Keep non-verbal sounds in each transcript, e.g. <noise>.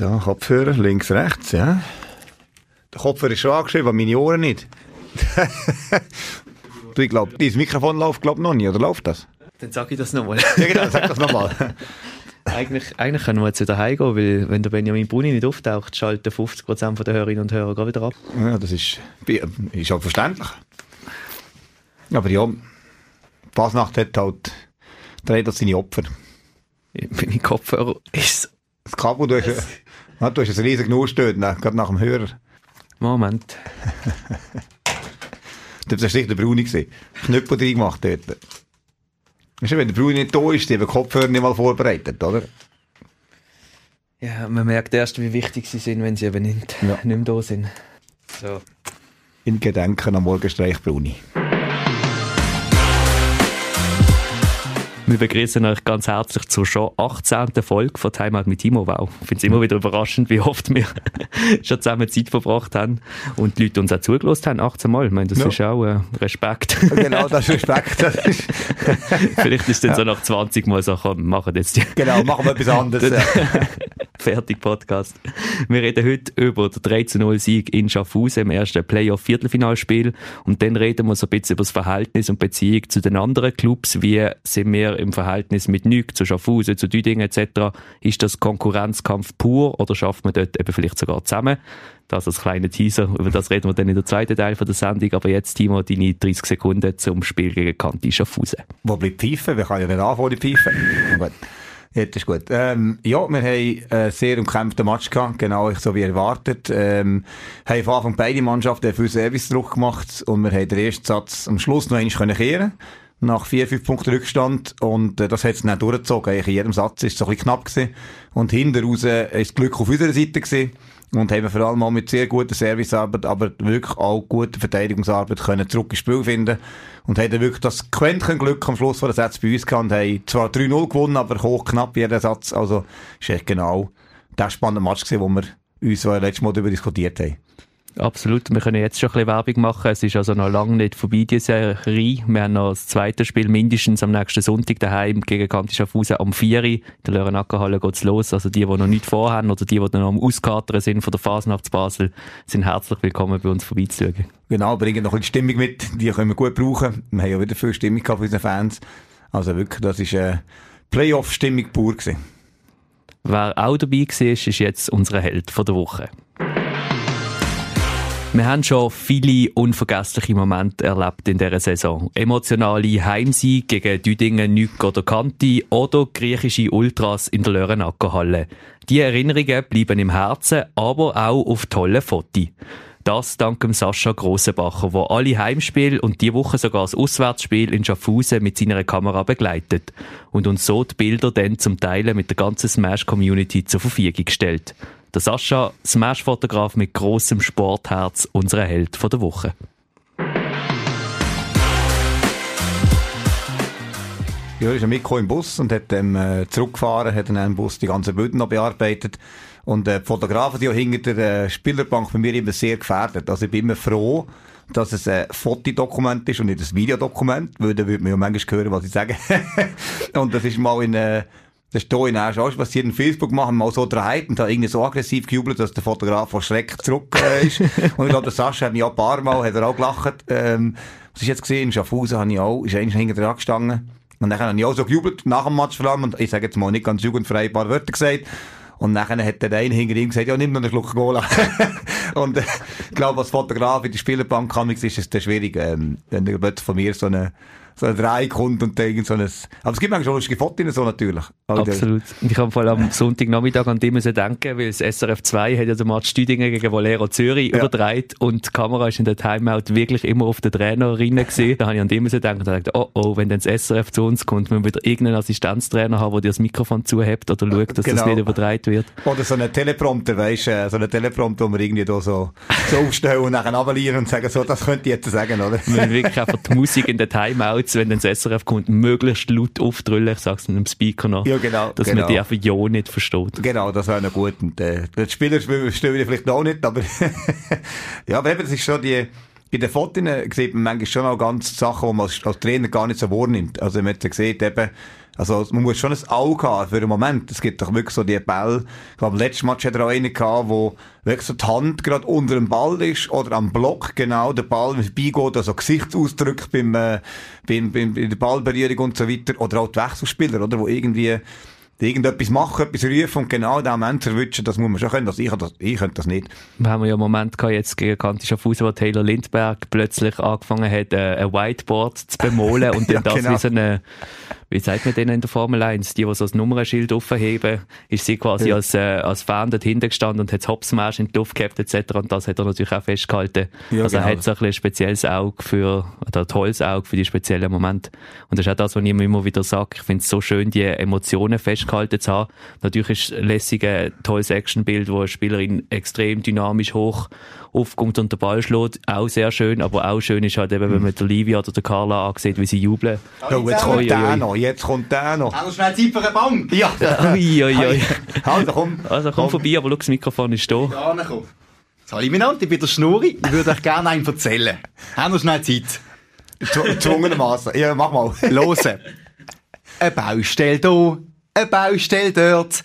So, Kopfhörer, links, rechts, ja. Der Kopfhörer ist schon angeschrieben, aber meine Ohren nicht. <laughs> du, ich glaube, dieses Mikrofon läuft, glaube noch nicht, oder läuft das? Dann sag ich das nochmal. <laughs> ja, genau, sag das nochmal. <laughs> eigentlich, eigentlich können wir jetzt wieder heimgehen, weil wenn der Benjamin Bruni nicht auftaucht, schalten 50% der Hörerinnen und Hörer wieder ab. Ja, das ist, ist auch verständlich. Aber ja, Fasnacht hat halt, dreht hat seine Opfer. Meine Kopfhörer ist... Das Kabel, du ja, du hast ein riesiges Nuss dort, ne, gerade nach dem Hörer. Moment. <laughs> das war sicher der Bruni. Knüppel drin gemacht dort. Weißt du, wenn der Bruni nicht da ist, die haben Kopfhörer nicht mal vorbereitet, oder? Ja, man merkt erst, wie wichtig sie sind, wenn sie eben nicht, ja. nicht mehr da sind. So. In Gedenken am Morgenstreich Bruni. Wir begrüßen euch ganz herzlich zur schon 18. Folge von Timeout mit Timo. Wow, ich finde es immer wieder überraschend, wie oft wir <laughs> schon zusammen Zeit verbracht haben und die Leute uns auch zugelassen haben, 18 Mal. Ich meine, das ja. ist auch äh, Respekt. genau, das ist Respekt. Das ist <laughs> Vielleicht ist es dann ja. so nach 20 Mal so, komm, machen jetzt die. Genau, machen wir etwas anderes. <laughs> Fertig Podcast. Wir reden heute über den 13-0-Sieg in Schaffhausen im ersten Playoff-Viertelfinalspiel und dann reden wir so ein bisschen über das Verhältnis und Beziehung zu den anderen Clubs. Wie sind wir im Verhältnis mit Nüg, zu Schaffhausen, zu Düdingen etc. Ist das Konkurrenzkampf pur oder schafft man dort eben vielleicht sogar zusammen? Das als kleiner Teaser. Über das reden wir dann in der zweiten Teil von der Sendung. Aber jetzt, Timo, deine 30 Sekunden zum Spiel gegen Kanti Schaffhausen. Wo bleibt Pfeife? Wir können ja nicht anfangen, die Pfeife. Ja, das ist gut. Ähm, ja, wir haben einen sehr umkämpften Match gehabt, genau so wie erwartet. Ähm, haben von Anfang beide Mannschaften viel Service-Druck gemacht und wir haben den ersten Satz am Schluss noch einmal kehren nach vier, fünf Punkten Rückstand und äh, das hat es dann durchgezogen. Eigentlich in jedem Satz ist es so ein bisschen knapp gewesen. und hinten raus ist das Glück auf unserer Seite gewesen und haben vor allem mal mit sehr guter Servicearbeit, aber wirklich auch guter Verteidigungsarbeit können zurück ins Spiel finden und haben wirklich das Quäntchen Glück am Schluss von der Satz bei uns gehabt und haben zwar 3-0 gewonnen, aber hoch knapp jeder Satz. Also ist echt genau der spannende Match gewesen, wo wir uns letztes Mal darüber diskutiert haben. Absolut. Wir können jetzt schon ein bisschen Werbung machen. Es ist also noch lange nicht vorbei, die Serie. Wir haben noch das zweite Spiel mindestens am nächsten Sonntag daheim gegen Kanti Schaffhausen am 4. In der Lörenackerhalle geht's los. Also die, die noch nicht vorhaben oder die, die noch am Auskatern sind von der Fasnacht Basel, sind herzlich willkommen, bei uns vorbeizuschauen. Genau, bringen noch ein bisschen Stimmung mit. Die können wir gut brauchen. Wir haben ja wieder viel Stimmung gehabt von unseren Fans. Also wirklich, das ist eine Playoff-Stimmung pur gewesen. Wer auch dabei war, ist jetzt unser Held der Woche. Wir haben schon viele unvergessliche Momente erlebt in dieser Saison. Emotionale Heimsieg gegen Düdingen, Nück oder Kanti oder griechische Ultras in der Lörenackerhalle. Die Erinnerungen bleiben im Herzen, aber auch auf tolle Fotos. Das dank dem Sascha Grossenbacher, der alle Heimspiele und die Woche sogar das Auswärtsspiel in Schaffhausen mit seiner Kamera begleitet und uns so die Bilder dann zum Teilen mit der ganzen Smash-Community zur Verfügung stellt. Der Sascha, Smash-Fotograf mit großem Sportherz, unser Held der Woche. Ja, ist mitgekommen im Bus und hat dann äh, zurückgefahren, hat dann im Bus die ganzen Bilder noch bearbeitet. Und äh, die Fotografen, die auch hinter der äh, Spielerbank bei mir immer sehr gefährdet. Also ich bin immer froh, dass es ein Fotodokument ist und nicht ein Videodokument, weil dann würde man ja manchmal hören, was ich sage. <laughs> und das ist mal in, äh, das ist hier in auch schon passiert. In Facebook machen mal so dreht und da irgendwie so aggressiv gejubelt, dass der Fotograf vor Schreck zurück äh, ist. <laughs> und ich glaube, der Sascha hat mich auch ein paar Mal, hat er auch gelacht. Ähm, was ist jetzt gesehen? In Schaffhausen habe ich auch, ist eigentlich hinter dran gestanden. Und dann habe ich auch so gejubelt, nach dem Match vor allem, und ich sage jetzt mal nicht ganz jugendfrei ein paar Wörter gesagt. Und nachher hat der eine hinter ihm gesagt, ja, nimm noch einen Schluck Cola. <laughs> und äh, ich glaube, als Fotograf in der Spielerbank ist es dann schwierig, ähm, wenn der plötzlich von mir so eine so ein Dreieck kommt und irgend so ein... Aber es gibt manchmal schon lustige Fotos so natürlich. Absolut. Und ich habe vor allem am Sonntagnachmittag an die müssen denken, weil das SRF 2 hat ja den Match Stüdingen gegen Valero Zürich ja. übertragen und die Kamera ist in der Timeout wirklich immer auf den Trainerinnen gesehen. Da habe ich an die müssen denken und dachte, oh oh, wenn dann das SRF zu uns kommt, müssen wir wieder irgendeinen Assistenztrainer haben, der dir das Mikrofon zuhebt oder schaut, dass genau. das nicht übertragen wird. Oder so einen Teleprompter, weißt du, so einen Teleprompter, wo wir irgendwie da so, so aufstellen und nachher abonnieren und sagen, so, das könnte ich jetzt sagen, oder? Wir müssen wirklich einfach die Musik in den Timeouts, wenn dann das SRF kommt, möglichst laut aufdrüllen, ich sag's einem Speaker noch, ja, genau, dass genau. man die einfach ja nicht versteht. Genau, das wäre noch gut. Und, äh, die Spieler verstehen wir vielleicht noch nicht, aber <laughs> ja, aber eben, das ist schon die, in den Fotos sieht man manchmal schon auch ganz Sachen, die man als, als Trainer gar nicht so wahrnimmt. Also, wenn man jetzt sieht, eben, Also, man muss schon ein Auge haben für einen Moment. Es gibt doch wirklich so die Bälle. Ich glaube, letztes Match hat er auch einen gehabt, wo wirklich so die Hand gerade unter dem Ball ist oder am Block genau der Ball vorbeigeht, also Gesichtsausdrücke beim, äh, beim, beim, bei der Ballberührung und so weiter. Oder auch die Wechselspieler, oder? Wo irgendwie irgendetwas machen, etwas rufen und genau in dem Moment erwischen, das muss man schon können. Also ich, das, ich könnte das nicht. Wir haben ja einen Moment gehabt, jetzt gegen Kanti Schaffhausen, wo Taylor Lindberg plötzlich angefangen hat, äh, ein Whiteboard zu bemolen <laughs> und dann ja, das genau. wie so eine wie sagt man denen in der Formel 1, die, die so das Nummernschild aufheben, ist sie quasi ja. als, äh, als Fan dort hinten gestanden und hat das Hopsmarsch in die Luft gehabt etc. Und das hat er natürlich auch festgehalten. Ja, also genau. er hat so ein, ein spezielles Auge für, oder ein tolles Auge für die speziellen Momente. Und das ist auch das, was ich immer, immer wieder sage. Ich finde es so schön, die Emotionen festgehalten zu haben. Natürlich ist lässig ein tolles Actionbild, wo eine Spielerin extrem dynamisch hoch aufkommt und den Ball schlägt. Auch sehr schön, aber auch schön ist halt eben, wenn man der Livia oder der Carla ansieht, wie sie jubeln. Oh, jetzt kommt der noch, jetzt kommt der noch. Auch schnell Zeit für eine Bank. Ja. <laughs> ui, ui, ui. Also komm. Also komm, komm. vorbei, aber schau, das Mikrofon ist da. Ja, komm. Minanti, ich bin der Schnurri. Ich würde euch gerne einen erzählen. Haben wir schnell Zeit? Zwungenermassen. Ja, mach mal. Hören. Eine Baustelle hier, eine Baustelle dort.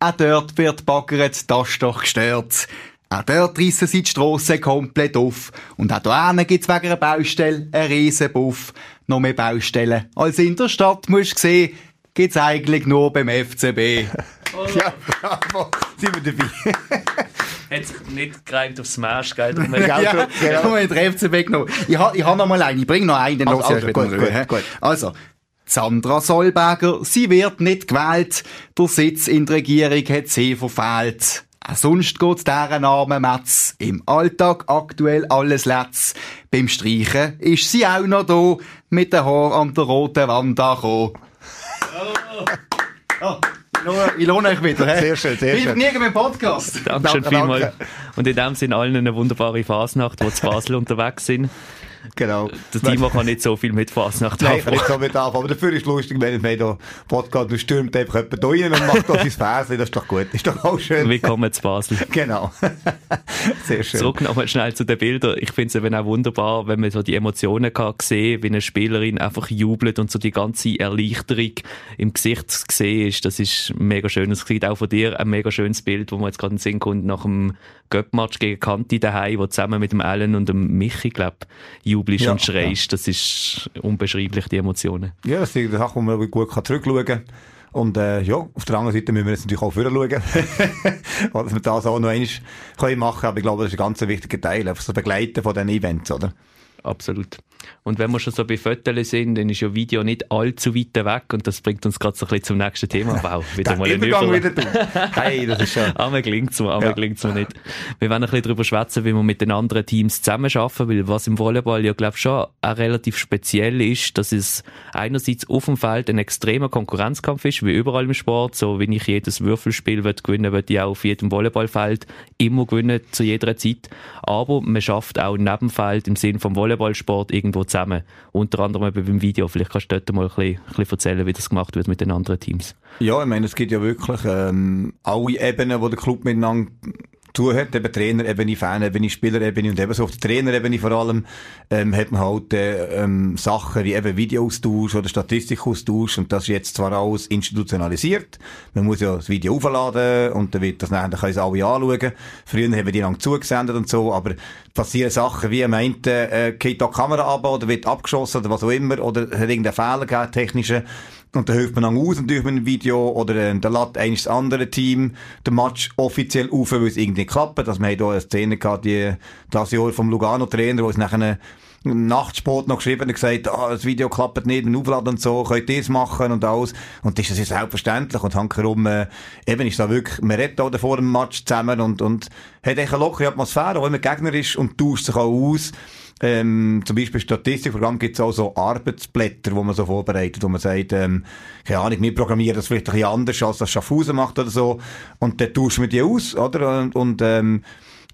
Auch dort wird baggert, das ist doch gestört. Auch dort reissen sie die Strasse komplett auf. Und auch hier gibt's wegen einer Baustelle einen riesen Buff. Noch mehr Baustellen als in der Stadt, musst du sehen, gibt's eigentlich nur beim FCB. Oh. <laughs> Ja, bravo, sind wir dabei. <laughs> Hat sich nicht gereimt aufs Smash, gell? ja, ja, genau. Komm, in den FCB genommen. Ich habe ich ha noch mal einen, ich bring noch einen, dann also, also, gut, gut, gut. Also, Sandra Solberger, sie wird nicht gewählt, der Sitz in der Regierung hat sie verfehlt. Auch sonst geht's deren armen Metz. Im Alltag aktuell alles letz. Beim Streichen ist sie auch noch da, mit den Haar an der roten Wand angekommen. Oh. oh. Ich lohne euch wieder. He? Sehr schön, sehr schön. nie beim Podcast. Dankeschön danke, vielmals. Und in dem Sinne allen eine wunderbare Fasnacht, die zu Basel <laughs> unterwegs sind. Genau. Der Timo kann nicht so viel mit Fasnacht Nein, kann nicht so mit anfangen. Aber dafür ist es lustig, wenn man hier Podcast und stürmt einfach jemand rein und macht da sein Fernsehen. Das ist doch gut. Das ist doch auch schön. Willkommen zu Basel. Genau. <laughs> Sehr schön. Zurück nochmal schnell zu den Bildern. Ich finde es eben auch wunderbar, wenn man so die Emotionen kann sehen, wie eine Spielerin einfach jubelt und so die ganze Erleichterung im Gesicht zu sehen ist. Das ist mega schön. Es sieht auch von dir ein mega schönes Bild, wo man jetzt gerade in den Sinn kommt, nach dem Göppmatch gegen Kanti daheim, wo zusammen mit dem Allen und dem Michi, glaub, jubelst ja, und schreist. Das ist unbeschreiblich, die Emotionen. Ja, das ist eine Sache, wo man gut zurückschauen kann. Und äh, ja, auf der anderen Seite müssen wir jetzt natürlich auch vorher schauen, dass <laughs> wir das auch noch einmal machen können. Aber ich glaube, das ist ein ganz wichtiger Teil, einfach das Begleiten von diesen Events, oder? Absolut. Und wenn wir schon so bei Fotos sind, dann ist ja Video nicht allzu weit weg und das bringt uns gerade so ein bisschen zum nächsten Thema. <laughs> Wow, wieder mal ein Übergang wieder du. Hey, das ist schon... <laughs> Einmal klingt's mir, einmal ja. klingt's mir nicht. Wir werden ein bisschen darüber schwätzen, wie wir mit den anderen Teams zusammenarbeiten, weil was im Volleyball ja, glaube ich, schon auch relativ speziell ist, dass es einerseits auf dem Feld ein extremer Konkurrenzkampf ist, wie überall im Sport. So, wenn ich jedes Würfelspiel will gewinnen will, ich auch auf jedem Volleyballfeld immer gewinnen, zu jeder Zeit. Aber man schafft auch neben Feld im Sinn vom Volleyballsport irgendwo zusammen. Unter anderem eben beim Video. Vielleicht kannst du dort mal ein bisschen, erzählen, wie das gemacht wird mit den anderen Teams. Ja, ich meine, es gibt ja wirklich ähm, alle Ebenen, wo der Club miteinander tun hat, eben Trainerebene, Fanebene, Spielerebene und eben so auf der Trainerebene vor allem, ähm, hat man halt äh, ähm, Sachen wie eben Videoaustausch oder Statistikaustausch und das ist jetzt zwar alles institutionalisiert, man muss ja das Video aufladen und dann wird das nachher, dann können es alle anschauen. Früher haben wir die lang zugesendet und so, aber passieren Sachen wie am einen äh, geht da die Kamera ab oder wird abgeschossen oder was auch immer oder hat irgendeinen Fehler gegeben, technischen und dann hilft man dann aus natürlich mit einem Video oder äh, dann lädt eigentlich das andere Team den Match offiziell auf, weil es irgendwie klappt. Also wir haben hier eine Szene gehabt, die, das Jahr vom Lugano-Trainer, wo es nachher Nachtsport noch geschrieben und gesagt, ah, das Video klappt nicht, ein Aufladen und so, könnt ihr es machen und alles. Und das ist ja selbstverständlich. Und hankerum, äh, eben ist da wirklich, man redet da vor dem Match zusammen und, und hat eine lockere Atmosphäre, auch wenn man Gegner ist und tauscht sich auch aus. Ähm, zum Beispiel Statistikprogramm gibt es auch so Arbeitsblätter, wo man so vorbereitet, wo man sagt, ähm, keine Ahnung, wir programmieren das vielleicht ein bisschen anders, als das Schaffhausen macht oder so. Und dann tauschen wir die aus, oder? Und, und ähm,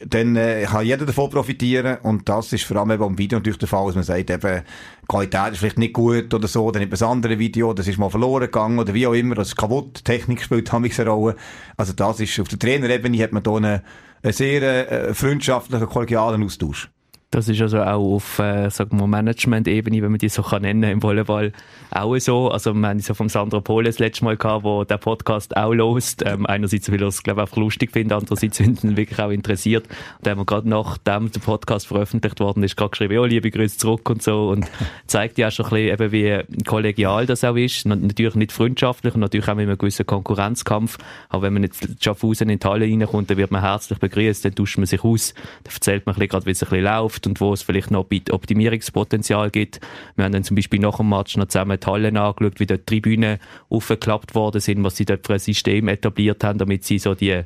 dann äh, kann jeder davon profitieren und das ist vor allem eben am Video natürlich der Fall, dass man sagt, eben, Qualität ist vielleicht nicht gut oder so, dann ein anderes Video, das ist mal verloren gegangen oder wie auch immer, das ist kaputt, Technik spielt haben eine Rolle. Also das ist, auf der Trainerebene hat man da einen, einen sehr äh, freundschaftlichen, kollegialen Austausch. Das ist also auch auf äh, sagen wir Management-Ebene, wenn man die so kann nennen im Volleyball, auch so. Also wir haben so vom Sandro Pole das letzte Mal gehabt, wo der Podcast auch lost. Ähm, einerseits, weil er es, glaube ich, einfach lustig findet, andererseits, <laughs> weil ihn wirklich auch interessiert. Und da haben wir gerade nachdem der Podcast veröffentlicht worden ist, gerade geschrieben, ja, liebe Grüße zurück und so. Und zeigt ja schon ein bisschen, eben, wie kollegial das auch ist. Natürlich nicht freundschaftlich und natürlich auch mit einem gewissen Konkurrenzkampf. Aber wenn man jetzt Schaffhausen in die Halle reinkommt, dann wird man herzlich begrüßt, dann tauscht man sich aus, dann erzählt man ein bisschen gerade, wie es ein bisschen läuft läuft und wo es vielleicht noch Optimierungspotenzial gibt. Wir haben dann zum Beispiel nach dem Match noch zusammen die Hallen angeschaut, wie dort die Tribünen aufgeklappt worden sind, was sie dort für ein System etabliert haben, damit sie so die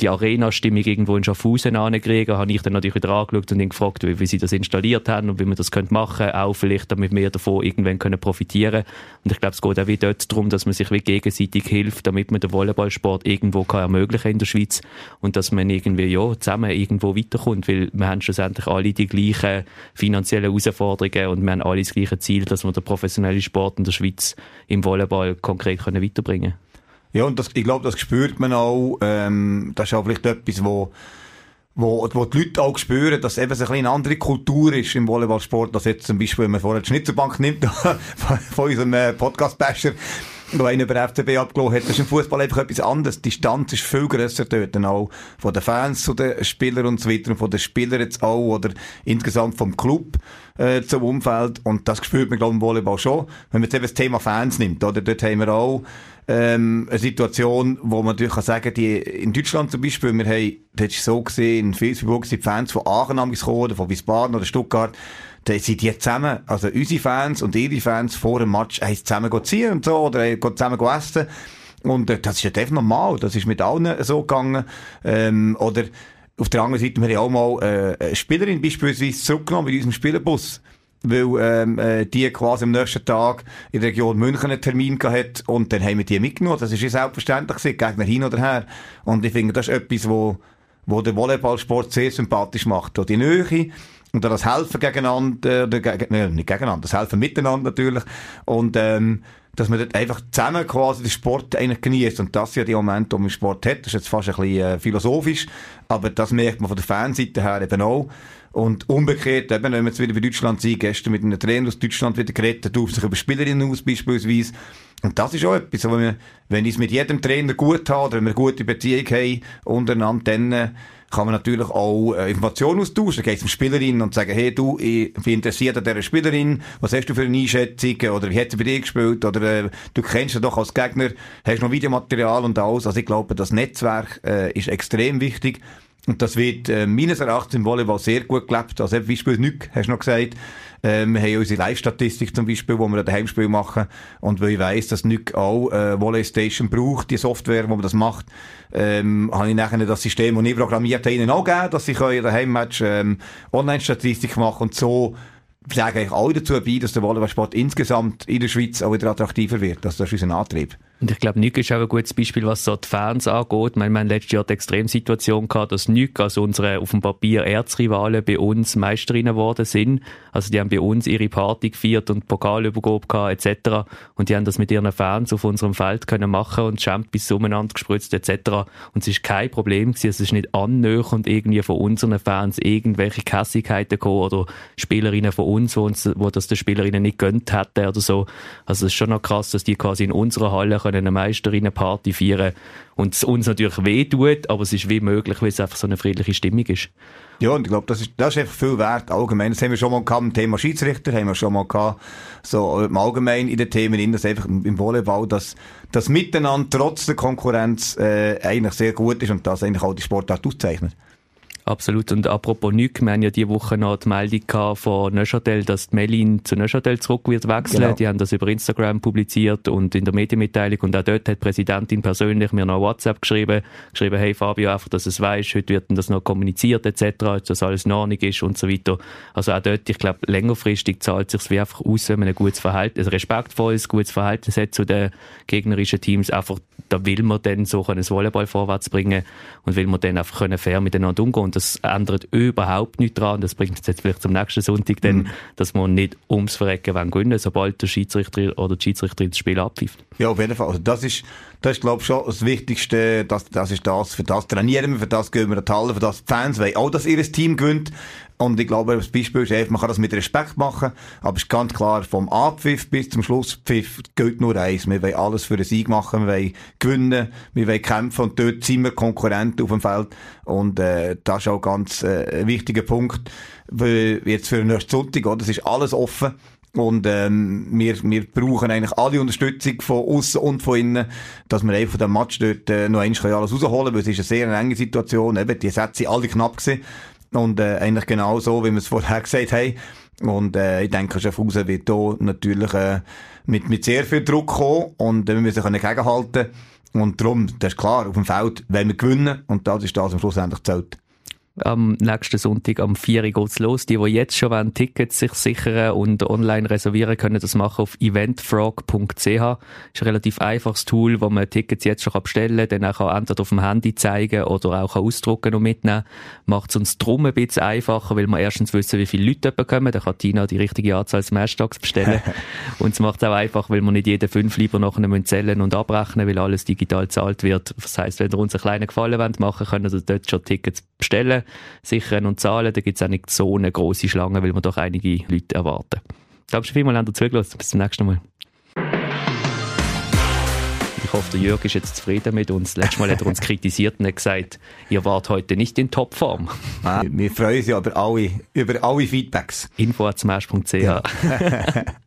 die Arena-Stimmung irgendwo in Schaffhausen ankriegen, habe ich dann natürlich wieder angeschaut und ihn gefragt, wie, wie sie das installiert haben und wie man das könnte machen auch vielleicht, damit wir davon irgendwann können profitieren Und ich glaube, es geht auch wieder dort darum, dass man sich wie gegenseitig hilft, damit man den Volleyballsport irgendwo kann ermöglichen in der Schweiz und dass man irgendwie, ja, zusammen irgendwo weiterkommt, weil wir haben schlussendlich alle die gleichen finanziellen Herausforderungen und wir haben alle das gleiche Ziel, dass wir den professionellen Sport in der Schweiz im Volleyball konkret können weiterbringen können. Ja, und das, ich glaube, das spürt man auch. Ähm, das ist auch vielleicht etwas, wo, wo, wo die Leute auch spüren, dass eben so eine andere Kultur ist im Volleyballsport, als jetzt zum Beispiel, wenn man vorher die Schnitzerbank nimmt, <laughs> von unserem äh, Podcast-Basher, wo einer über FCB abgelassen hat. Das ist im Fußball einfach etwas anderes. Die Distanz ist viel grösser dort auch. Von den Fans zu den Spielern und so weiter und von den Spielern jetzt auch oder insgesamt vom Club äh, zum Umfeld. Und das spürt man, glaube ich, im Volleyball schon. Wenn man jetzt eben das Thema Fans nimmt, oder? Dort haben wir auch ähm, eine Situation, wo man natürlich kann sagen, die, in Deutschland zum Beispiel, wir haben, das ist so gesehen, in Facebook sind die Fans von Aachen gekommen, oder von Wiesbaden oder Stuttgart, da sind die zusammen, also unsere Fans und ihre Fans vor dem Match, haben zusammen ziehen und so, oder zusammen essen. Und äh, das ist ja definitiv normal, das ist mit allen so gegangen. Ähm, oder auf der anderen Seite, wir haben auch mal äh, eine Spielerin beispielsweise zurückgenommen mit unserem Spielerbus weil ähm, äh, die quasi am nächsten Tag in der Region München einen Termin gehabt und dann haben wir die mitgenommen. Das ist ja selbstverständlich gewesen, Gegner hin oder her. Und ich finde, das ist etwas, wo, wo der Volleyballsport sehr sympathisch macht. Und die Nähe und das Helfen gegeneinander, oder gegen, nee, nicht gegeneinander, das Helfen miteinander natürlich. Und ähm, dass man dort einfach zusammen quasi den Sport eigentlich genießt. Und das ja die Momente, die man Sport hat. Das ist jetzt fast ein bisschen äh, philosophisch, aber das merkt man von der Fanseite her eben auch. Und umgekehrt, eben, wenn wir jetzt wieder bei Deutschland sind, gestern mit einem Trainer aus Deutschland wieder geredet, der sich über Spielerinnen aus beispielsweise. Und das ist auch etwas, wenn, wir, wenn ich es mit jedem Trainer gut habe, oder wenn wir eine gute Beziehung haben untereinander, dann äh, kann man natürlich auch äh, Informationen austauschen. Geht es um Spielerinnen und sagen, hey du, ich bin interessiert an dieser Spielerin, was hast du für eine Einschätzung, oder wie hat sie bei dir gespielt, oder äh, du kennst sie doch als Gegner, hast noch Videomaterial und alles. Also ich glaube, das Netzwerk äh, ist extrem wichtig. Und das wird äh, meines Erachtens im Volleyball sehr gut gelebt. Also zum Beispiel Nück, hast du noch gesagt. Äh, wir haben unsere Live-Statistik zum Beispiel, wo wir ein Heimspiel machen. Und weil ich weiss, dass Nück auch äh, Volley Station braucht, die Software, wo man das macht, ähm, habe ich nachher das System, das ich programmiert habe, ihnen auch gegeben, dass sie der Heimmatch ähm, Online-Statistik machen und so tragen eigentlich alle dazu bei, dass der Volleyballsport insgesamt in der Schweiz auch wieder attraktiver wird. Also das ist unser Antrieb. Und ich glaube, Nück ist auch ein gutes Beispiel, was so die Fans angeht. Ich meine, wir haben letztes Jahr die Extremsituation gehabt, dass Nück, also unsere auf dem Papier Erzrivalen, bei uns Meisterinnen geworden sind. Also die haben bei uns ihre Party gefeiert und Pokalübergabe gehabt, etc. Und die haben das mit ihren Fans auf unserem Feld können machen und Champions umeinander gespritzt, etc. Und es ist kein Problem gewesen. Es ist nicht annähernd irgendwie von unseren Fans irgendwelche Kässigkeiten gekommen oder Spielerinnen von uns, wo, uns, wo das den Spielerinnen nicht gönnt hätten oder so. Also es ist schon noch krass, dass die quasi in unserer Halle können eine Meisterinnenparty feiern und es uns natürlich weh tut, aber es ist wie möglich, weil es einfach so eine friedliche Stimmung ist. Ja, und ich glaube, das ist, das ist einfach viel wert. Allgemein, das haben wir schon mal gehabt, im Thema Schiedsrichter, haben wir schon mal gehabt, so im Allgemeinen in den Themen, dass einfach im Volleyball, dass das Miteinander trotz der Konkurrenz äh, eigentlich sehr gut ist und das eigentlich auch die Sportart auszeichnet. Absolut. Und apropos Nück, wir haben ja diese Woche noch die Meldung von Neuchâtel, dass die Melin zu Neuchâtel zurück wird wechseln. Genau. Die haben das über Instagram publiziert und in der Medienmitteilung. Und auch dort hat die Präsidentin persönlich mir noch WhatsApp geschrieben, geschrieben, hey Fabio, einfach, dass es weiß, heute wird das noch kommuniziert etc., dass alles in Ordnung ist und so weiter. Also auch dort, ich glaube, längerfristig zahlt es sich wie einfach aus, wenn man ein gutes Verhalten, ein respektvolles, gutes Verhalten hat zu den gegnerischen Teams. Einfach, da will man dann so ein Volleyball vorwärts bringen und will man dann einfach fair miteinander umgehen das ändert überhaupt nichts dran. Das bringt uns jetzt vielleicht zum nächsten Sonntag, denn, mhm. dass man nicht ums Verrecken gewinnen sobald der Schiedsrichter oder die Schiedsrichterin das Spiel abpfeift. Ja, auf jeden Fall. Also das ist, das ist, glaube ich, schon das Wichtigste. Das, das ist das, für das trainieren wir, für das gehen wir in die Halle, für das die Fans wollen auch, dass ihr Team gewinnt. Und ich glaube, das Beispiel ist einfach, man kann das mit Respekt machen, aber es ist ganz klar, vom Abpfiff bis zum Schlusspfiff gilt nur eins. Wir wollen alles für einen Sieg machen, wir wollen gewinnen, wir wollen kämpfen und dort sind wir Konkurrenten auf dem Feld. Und äh, das ist auch ganz äh, ein wichtiger Punkt, weil jetzt für den Sonntag, oder? das ist alles offen. Und ähm, wir, wir brauchen eigentlich alle Unterstützung von außen und von innen, dass wir einfach den Match dort äh, noch einmal alles rausholen können, weil es ist eine sehr enge Situation. Eben, die Sätze sind alle knapp gewesen. Und äh, eigentlich genau so, wie wir es vorher <laughs> gesagt haben. Und äh, ich denke, Schaffhausen wird hier natürlich äh, mit, mit sehr viel Druck kommen und äh, wir müssen können gegenhalten. Und darum, das ist klar, auf dem Feld wollen wir gewinnen und das ist das, was schlussendlich zählt am nächsten Sonntag am 4 Uhr geht's los. Die, die jetzt schon wollen, Tickets sich sichern und online reservieren, können das machen auf eventfrog.ch. Ist ein relativ einfaches Tool, wo man Tickets jetzt schon bestellen kann, dann auch entweder auf dem Handy zeigen oder auch ausdrucken und mitnehmen. Macht es uns drum ein bisschen einfacher, weil wir erstens wissen, wie viele Leute kommen. Dann kann Tina die richtige Anzahl Smash-Tags bestellen. <laughs> und es macht es auch einfach, weil wir nicht jeden fünf lieber nachher zählen und abrechnen, weil alles digital gezahlt wird. Das heisst, wenn ihr uns einen kleinen Gefallen wollt machen, können ihr dort schon Tickets bestellen sichern und zahlen. Da gibt es auch nicht so eine große Schlange, weil wir doch einige Leute erwarten. Danke vielmals, habt ihr zugelassen. Bis zum nächsten Mal. Ich hoffe, der Jörg ist jetzt zufrieden mit uns. Letztes Mal hat er uns kritisiert und hat gesagt, ihr wart heute nicht in Topform. Wir freuen uns über alle, über alle Feedbacks. Info.smash.ch ja. <laughs>